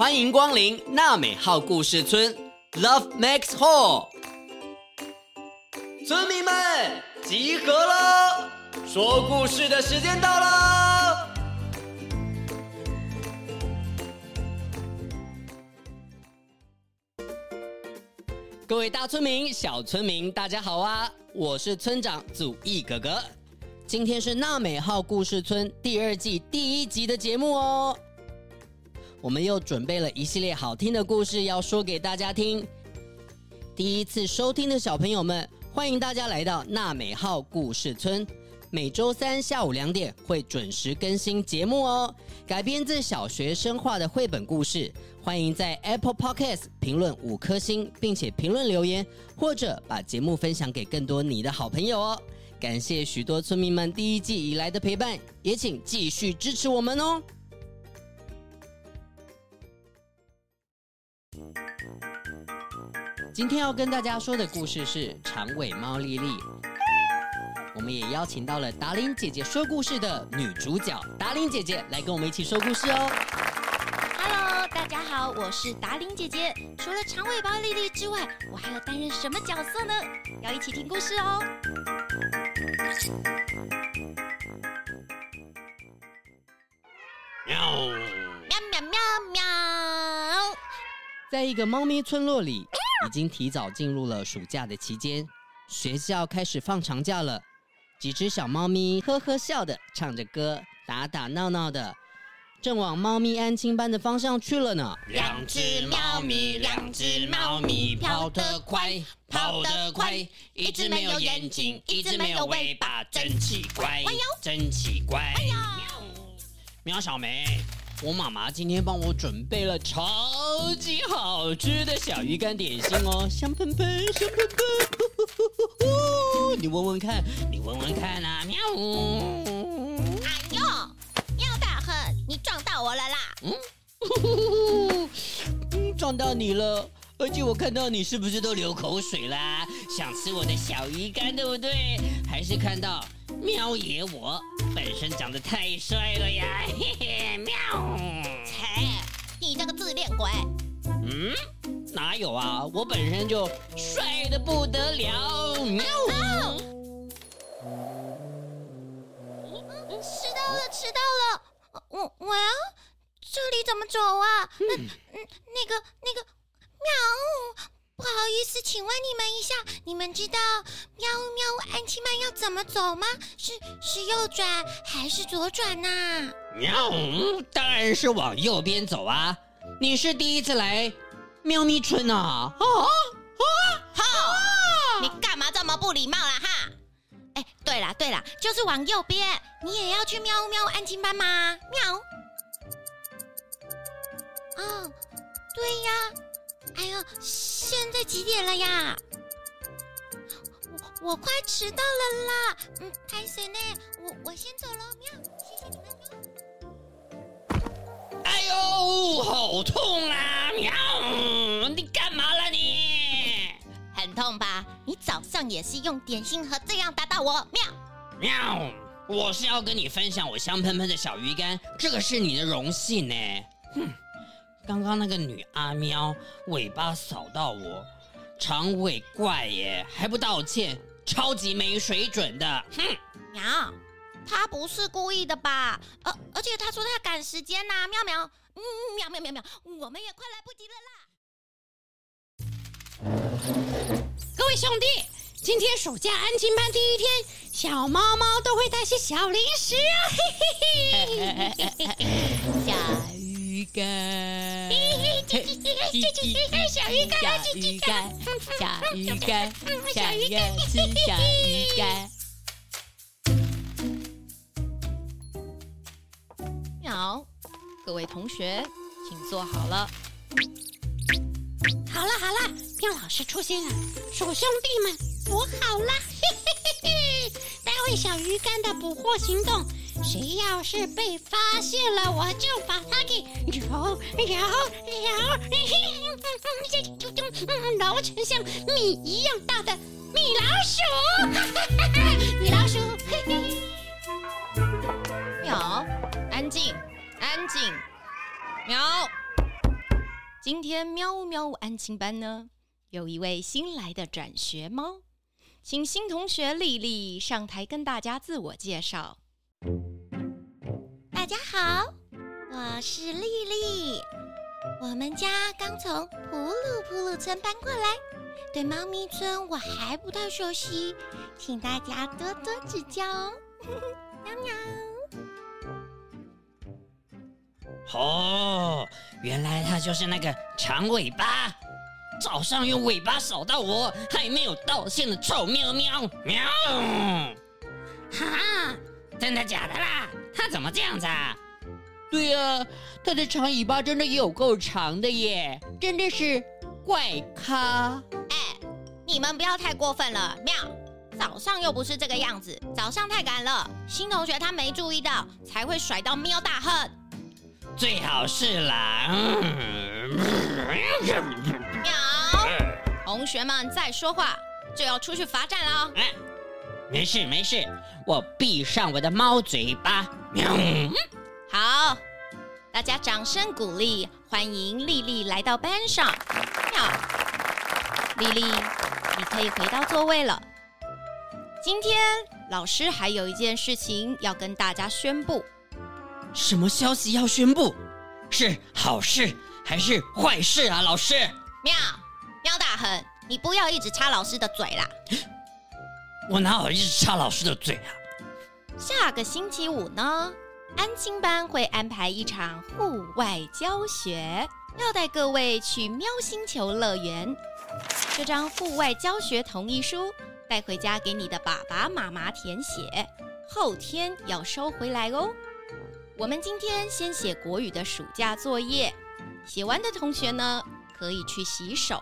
欢迎光临娜美号故事村，Love Max Hall。村民们集合了，说故事的时间到了。各位大村民、小村民，大家好啊！我是村长祖义哥哥。今天是娜美号故事村第二季第一集的节目哦。我们又准备了一系列好听的故事要说给大家听。第一次收听的小朋友们，欢迎大家来到娜美号故事村。每周三下午两点会准时更新节目哦。改编自小学生画的绘本故事，欢迎在 Apple Podcast 评论五颗星，并且评论留言，或者把节目分享给更多你的好朋友哦。感谢许多村民们第一季以来的陪伴，也请继续支持我们哦。今天要跟大家说的故事是长尾猫莉莉。我们也邀请到了达玲姐姐说故事的女主角达玲姐姐来跟我们一起说故事哦。Hello，大家好，我是达玲姐姐。除了长尾猫莉莉之外，我还要担任什么角色呢？要一起听故事哦。喵喵喵喵喵！在一个猫咪村落里。已经提早进入了暑假的期间，学校开始放长假了。几只小猫咪呵呵笑的唱着歌，打打闹闹的，正往猫咪安亲班的方向去了呢。两只猫咪，两只猫咪跑得快，跑得快。一只没有眼睛，一只没有尾巴，真奇怪，真奇怪。喵小梅。我妈妈今天帮我准备了超级好吃的小鱼干点心哦，香喷喷，香喷喷，呼呼呼呼，你闻闻看，你闻闻看啊，喵！哎呦，喵大亨，你撞到我了啦！嗯，呼呼呼，嗯，撞到你了，而且我看到你是不是都流口水啦？想吃我的小鱼干对不对？还是看到？喵爷，我本身长得太帅了呀！嘿嘿，喵！切，你这个自恋鬼！嗯，哪有啊？我本身就帅的不得了！喵！迟到了，迟到了！我我要这里怎么走啊？那嗯，那个那个喵！不好意思，请问你们一下，你们知道喵喵安亲班要怎么走吗？是是右转还是左转呐、啊？喵，当然是往右边走啊！你是第一次来喵咪村啊？啊啊！好，你干嘛这么不礼貌了哈？哎，对了对了，就是往右边。你也要去喵喵安亲班吗？喵。哦，对呀。哎呦，现在几点了呀？我我快迟到了啦！嗯，开谁呢？我我先走了，喵！谢谢你们，喵！哎呦，好痛啊！喵！你干嘛了你？很痛吧？你早上也是用点心盒这样打到我，喵！喵！我是要跟你分享我香喷喷的小鱼干，这个是你的荣幸呢。哼！刚刚那个女阿喵尾巴扫到我，长尾怪耶，还不道歉，超级没水准的。哼，喵，他不是故意的吧？而、呃、而且他说他赶时间呐、啊，喵喵，嗯，喵喵喵喵，我们也快来不及了啦。各位兄弟，今天暑假安亲班第一天，小猫猫都会带些小零食啊，嘿嘿嘿，小鱼干。干，吃小鱼干。好，各位同学，请坐好了。好了好了，妙老师出现了，鼠兄弟们我好了，嘿嘿嘿嘿，待会小鱼干的捕获行动。谁要是被发现了，我就把他给揉揉揉，揉成像米一样大的米老鼠。米老鼠，嘿嘿。喵，安静，安静。喵，今天喵呜喵呜安亲班呢，有一位新来的转学猫，请新同学丽丽上台跟大家自我介绍。大家好，我是丽丽。我们家刚从普鲁普鲁村搬过来，对猫咪村我还不太熟悉，请大家多多指教哦。喵喵。哦，原来它就是那个长尾巴，早上用尾巴扫到我，还没有道歉的臭喵喵喵！哈，真的假的啦？他怎么这样子啊？对呀，他的长尾巴真的有够长的耶，真的是怪咖！哎，你们不要太过分了，喵！早上又不是这个样子，早上太赶了，新同学他没注意到，才会甩到喵大亨。最好是啦，喵！同学们再说话就要出去罚站了。哎，没事没事，我闭上我的猫嘴巴。喵！好，大家掌声鼓励，欢迎丽丽来到班上。喵！丽丽，你可以回到座位了。今天老师还有一件事情要跟大家宣布。什么消息要宣布？是好事还是坏事啊？老师，喵喵大亨，你不要一直插老师的嘴啦！我哪好意思插老师的嘴啊？下个星期五呢，安亲班会安排一场户外教学，要带各位去喵星球乐园。这张户外教学同意书带回家给你的爸爸妈妈填写，后天要收回来哦。我们今天先写国语的暑假作业，写完的同学呢，可以去洗手，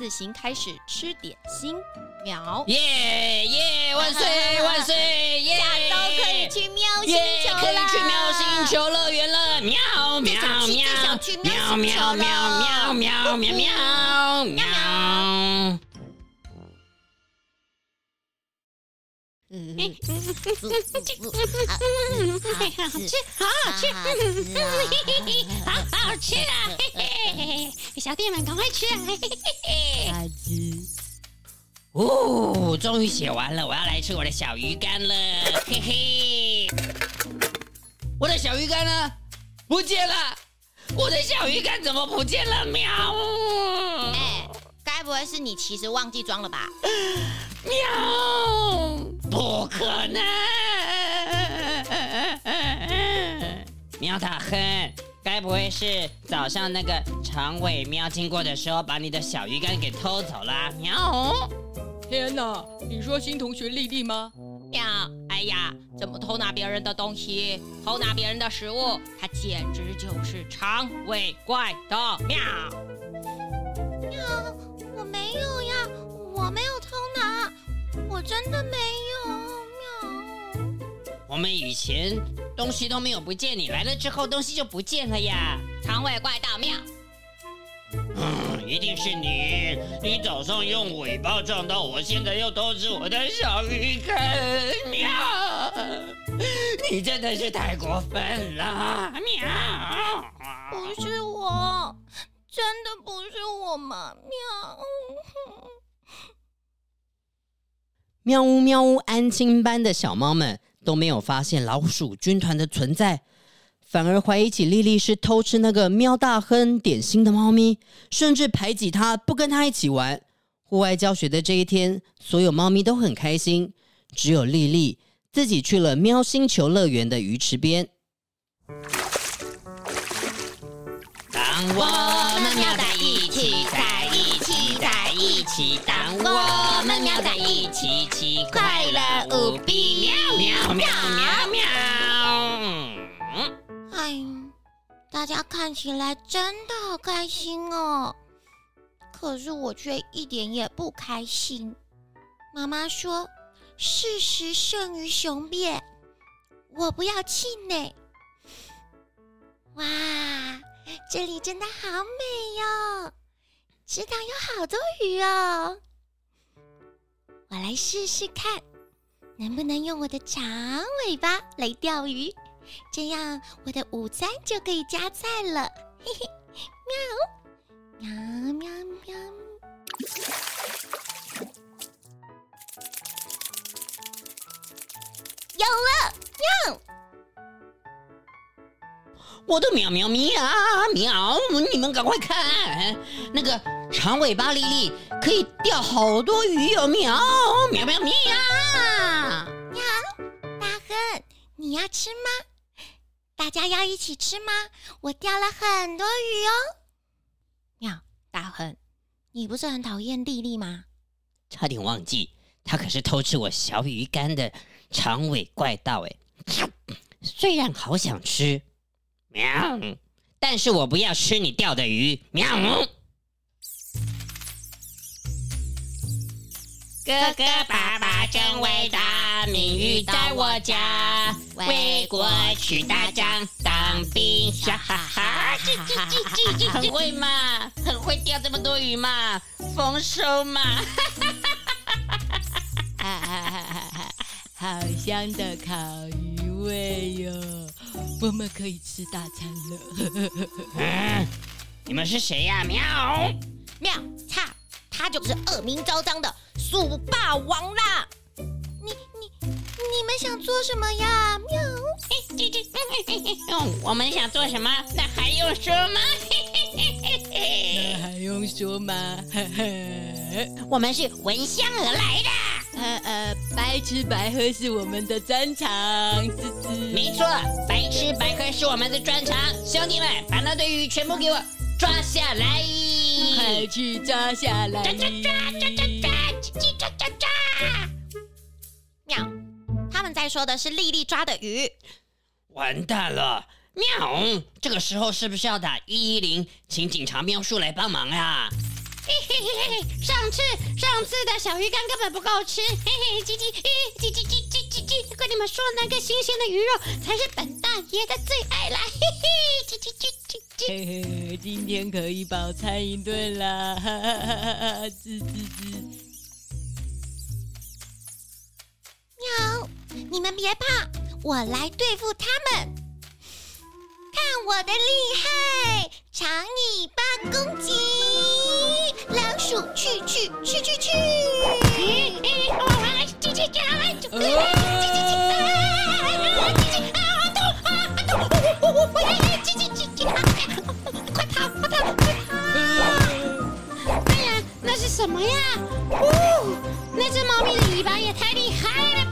自行开始吃点心。喵！耶耶！万岁万岁！耶！下周可以去喵星球了，可以去喵星球乐园了。喵喵喵！喵喵喵喵喵喵喵！嗯，好吃，好好吃，好好吃。啊！嘿嘿，小弟们赶快吃。啊！嘿嘿嘿，哦，终于写完了，我要来吃。我的小鱼干了！嘿嘿，我的小鱼干呢？不见了！我的小鱼干怎么不见了？喵！哎，该不会是你其实忘记装了吧？喵！不可能！喵大亨，该不会是早上那个长尾喵经过的时候，把你的小鱼干给偷走了？喵！天哪，你说新同学丽丽吗？喵！哎呀，怎么偷拿别人的东西，偷拿别人的食物？他简直就是长尾怪的喵！喵！我真的没有。喵！我们以前东西都没有不见，你来了之后东西就不见了呀！长尾怪盗喵！嗯，一定是你！你早上用尾巴撞到我，现在又偷吃我的小鱼干！喵！你真的是太过分了！喵！不是我，真的不是我嘛！喵！喵呜喵呜，安亲班的小猫们都没有发现老鼠军团的存在。反而怀疑起丽丽是偷吃那个喵大亨点心的猫咪，甚至排挤它，不跟它一起玩。户外教学的这一天，所有猫咪都很开心，只有丽丽自己去了喵星球乐园的鱼池边。当我一起，当我们喵在一起，起快乐无比，喵喵喵喵喵。哎，大家看起来真的好开心哦，可是我却一点也不开心。妈妈说：“事实胜于雄辩。”我不要气馁。哇，这里真的好美哟！池塘有好多鱼哦，我来试试看，能不能用我的长尾巴来钓鱼。这样我的午餐就可以加菜了，嘿嘿，喵！喵喵喵！有了，喵！我的喵喵喵喵！你们赶快看，那个长尾巴莉莉可以钓好多鱼哦！喵喵喵喵！喵！大亨，你要吃吗？大家要一起吃吗？我钓了很多鱼哦。喵！大亨，你不是很讨厌莉莉吗？差点忘记，她可是偷吃我小鱼干的长尾怪盗哎！虽然好想吃。喵！但是我不要吃你钓的鱼。喵！哥哥爸爸真伟大，名誉在我家，为国去打仗，当兵，哈哈哈！这这这这这，很会嘛，很会钓这么多鱼嘛，丰收嘛！哈哈哈哈哈好香的烤鱼味哟！我们可以吃大餐了。嗯，你们是谁呀？喵喵，擦，他就是恶名昭彰的鼠霸王啦！你你你们想做什么呀？喵！我们想做什么？那还用说吗？那还用说吗？我们是闻香而来的。呃呃，白吃白喝是我们的专长，滋滋。没错，白吃白喝是我们的专长。兄弟们，把那堆鱼全部给我抓下来！快去抓下来！抓抓抓抓抓抓抓抓抓！喵，他们在说的是丽丽抓的鱼。完蛋了！喵，这个时候是不是要打一一零，请警察喵叔来帮忙啊？嘿嘿嘿嘿，上次上次的小鱼干根本不够吃，嘿嘿，叽叽，叽叽叽叽叽叽，跟你们说，那个新鲜的鱼肉才是本大爷的最爱啦，嘿嘿，叽叽叽叽叽，嘿嘿，今天可以饱餐一顿啦，哈哈哈哈哈，滋滋滋。你们别怕，我来对付他们，看我的厉害，长尾巴攻击。老鼠去去去去去！哎哎，我来进去讲，进去进去啊！痛啊痛！我我我我进去进去！快跑快跑快跑！哎呀，那是什么呀？哦，那只猫咪的尾巴也太厉害了！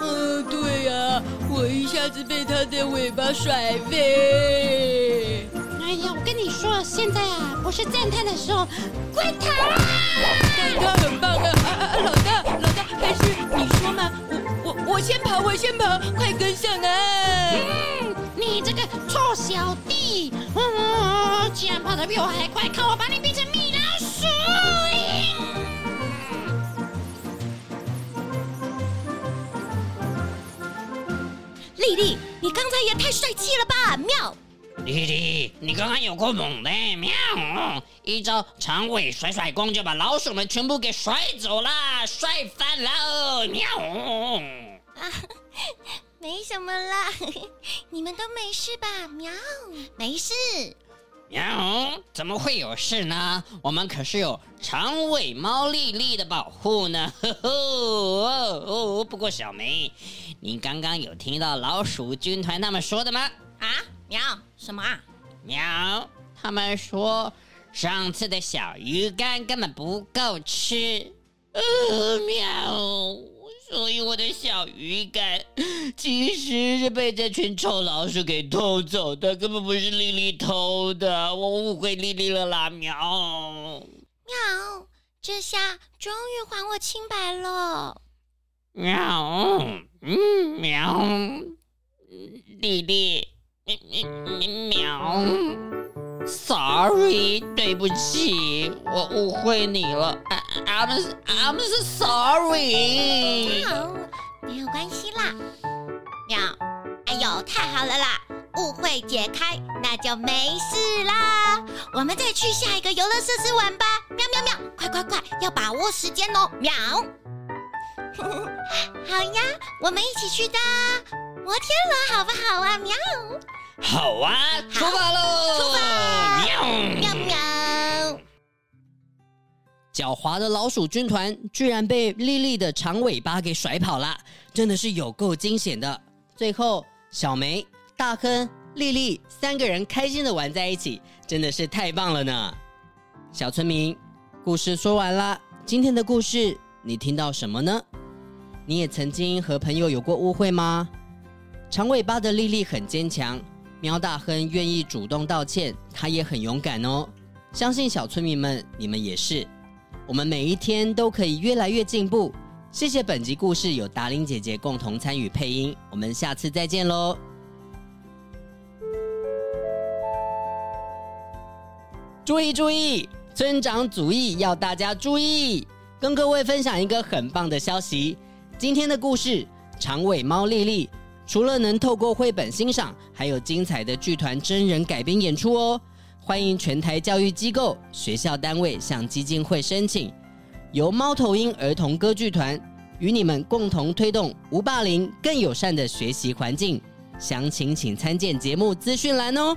嗯，对呀，我一下子被它的尾巴甩飞。哎呀，我跟你说，现在啊，不是赞叹的时候，快逃啊！他很棒啊！啊啊，老大，老大，还是你说嘛？我我我先跑，我先跑，快跟上啊！嗯，你这个臭小弟，嗯，既然跑得比我还快，看我把你变成米老鼠！莉莉，你刚才也太帅气了吧！喵。丽丽，你刚刚有够猛的，喵！一招长尾甩甩功就把老鼠们全部给甩走了，帅翻了，喵！啊，没什么啦，你们都没事吧？喵，没事。喵，怎么会有事呢？我们可是有长尾猫丽丽的保护呢。呵呵哦哦，不过小梅，你刚刚有听到老鼠军团他们说的吗？啊？喵，什么啊？喵，他们说上次的小鱼干根本不够吃。呃，喵，所以我的小鱼干其实是被这群臭老鼠给偷走的，根本不是莉莉偷的，我误会莉莉了啦！喵，喵，这下终于还我清白了。喵，嗯，喵，弟弟。喵，Sorry，对不起，我误会你了。I'm I'm sorry。喵，没有关系啦。喵，哎呦，太好了啦，误会解开，那就没事啦。我们再去下一个游乐设施玩吧。喵喵喵，快快快，要把握时间哦。喵，好呀，我们一起去搭摩天轮好不好啊？喵。好啊，出发喽！出发！喵喵喵。狡猾的老鼠军团居然被莉莉的长尾巴给甩跑了，真的是有够惊险的。最后，小梅、大亨、莉莉三个人开心的玩在一起，真的是太棒了呢！小村民，故事说完了，今天的故事你听到什么呢？你也曾经和朋友有过误会吗？长尾巴的莉莉很坚强，喵大亨愿意主动道歉，他也很勇敢哦。相信小村民们，你们也是。我们每一天都可以越来越进步。谢谢本集故事有达玲姐姐共同参与配音，我们下次再见喽！注意注意，村长主义要大家注意，跟各位分享一个很棒的消息。今天的故事《长尾猫莉莉》，除了能透过绘本欣赏，还有精彩的剧团真人改编演出哦。欢迎全台教育机构、学校单位向基金会申请，由猫头鹰儿童歌剧团与你们共同推动无霸凌、更友善的学习环境。详情请参见节目资讯栏哦。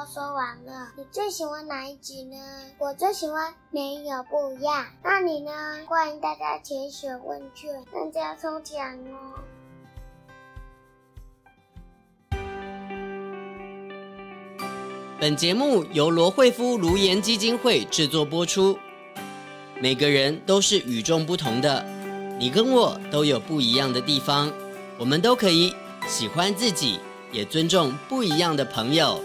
都说完了，你最喜欢哪一集呢？我最喜欢没有不一样。那你呢？欢迎大家填写问卷，大家抽奖哦。本节目由罗慧夫卢颜基金会制作播出。每个人都是与众不同的，你跟我都有不一样的地方，我们都可以喜欢自己，也尊重不一样的朋友。